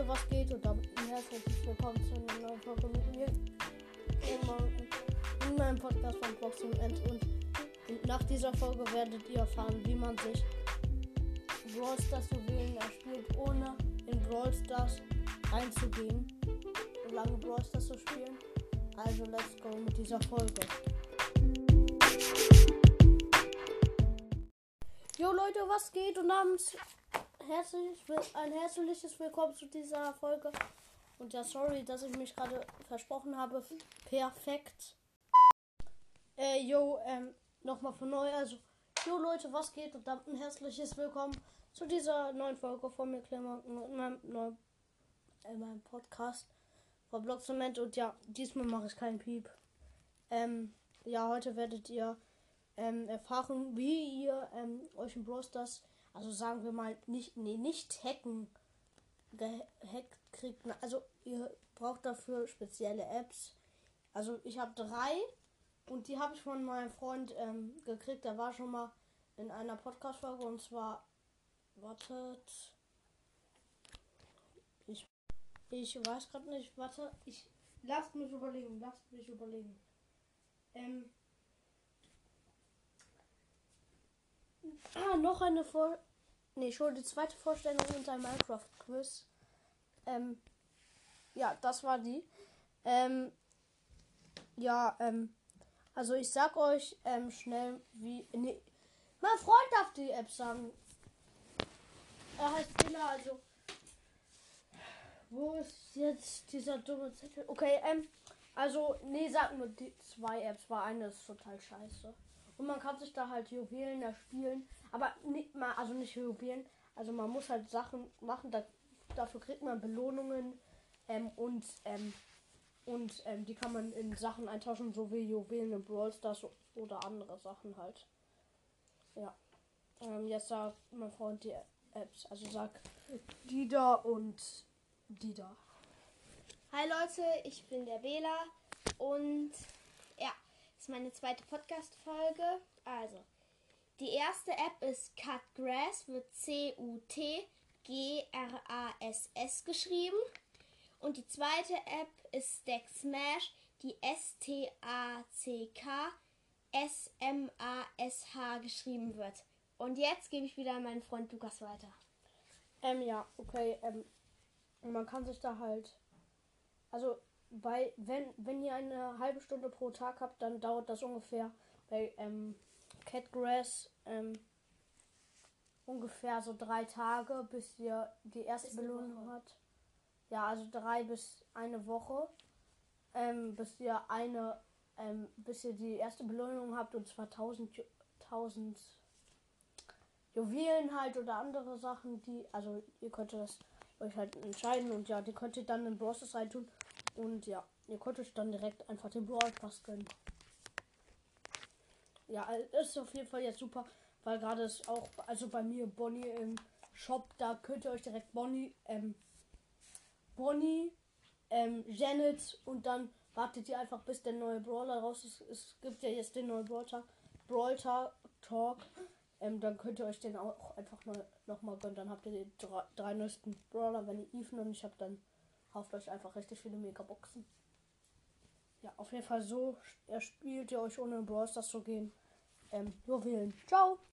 Leute, was geht? Und damit herzlich willkommen zu einer neuen Folge mit mir. In meinem Podcast von Boxing End. Und nach dieser Folge werdet ihr erfahren, wie man sich Brawl Stars Juwelen erspielt, ohne in Brawl Stars einzugehen. So lange Brawl Stars zu spielen. Also, let's go mit dieser Folge. Jo Leute, was geht? Und namens herzlich, ein herzliches Willkommen zu dieser Folge. Und ja, sorry, dass ich mich gerade versprochen habe. Perfekt. Äh, jo, ähm, nochmal von neu. Also, jo Leute, was geht? Und dann ein herzliches Willkommen zu dieser neuen Folge von mir, Klemmer, in meinem, neuen, in meinem Podcast von Blogsement. Und ja, diesmal mache ich keinen Piep. Ähm, ja, heute werdet ihr ähm, erfahren, wie ihr ähm, euch in Brawl Stars also sagen wir mal, nicht, nee, nicht hacken, gehackt kriegt. Also ihr braucht dafür spezielle Apps. Also ich habe drei und die habe ich von meinem Freund ähm, gekriegt. Der war schon mal in einer Podcast-Folge und zwar, wartet, ich, ich weiß gerade nicht, warte, ich, lasst mich überlegen, lasst mich überlegen. Ähm, Ah, noch eine Vor. Ne, schon die zweite Vorstellung unter Minecraft-Quiz. Ähm, ja, das war die. Ähm, ja, ähm, also ich sag euch ähm, schnell, wie. Nee, mein Freund darf die App sagen. Er heißt Dilla, also. Wo ist jetzt dieser dumme Zettel? Okay, ähm, also, nee, sag nur die zwei Apps, weil eine ist total scheiße. Und man kann sich da halt Juwelen erspielen. Aber nicht mal, also nicht Juwelen. Also man muss halt Sachen machen. Da, dafür kriegt man Belohnungen. Ähm, und ähm, und ähm, die kann man in Sachen eintauschen, so wie Juwelen in Brawl Stars oder andere Sachen halt. Ja. Ähm, jetzt sagt mein Freund die Apps. Also sag die da und die da. Hi Leute, ich bin der Wähler und meine zweite Podcast-Folge. Also, die erste App ist Cutgrass, wird C-U-T-G-R-A-S-S geschrieben. Und die zweite App ist Stack Smash, die S-T-A-C-K-S-M-A-S-H geschrieben wird. Und jetzt gebe ich wieder an meinen Freund Lukas weiter. Ähm, ja, okay, ähm, man kann sich da halt, also, bei, wenn, wenn ihr eine halbe Stunde pro Tag habt, dann dauert das ungefähr bei, ähm, Catgrass ähm, ungefähr so drei Tage, bis ihr die erste Belohnung habt. Ja, also drei bis eine Woche, ähm, bis ihr eine, ähm, bis ihr die erste Belohnung habt und zwar 1000, 1000 Juwelen halt oder andere Sachen, die, also ihr könnt das euch halt entscheiden und ja, die könnt ihr dann in Browsers reintun und ja, ihr könnt euch dann direkt einfach den Brawl Pass gönnen ja, ist auf jeden Fall jetzt super, weil gerade ist auch, also bei mir Bonnie im Shop, da könnt ihr euch direkt Bonnie, ähm, Bonnie, ähm, Janet und dann wartet ihr einfach bis der neue Brawler raus ist. Es gibt ja jetzt den neuen Brawler, Brawl Talk. Ähm, dann könnt ihr euch den auch einfach noch, noch mal gönnen. Dann habt ihr die drei, drei neuesten Brawler, wenn ihr Ethan und ich habe dann kauft euch einfach richtig viele Megaboxen. Ja, auf jeden Fall so erspielt ihr euch ohne Brawl Stars zu gehen. Ähm, nur wählen. Ciao.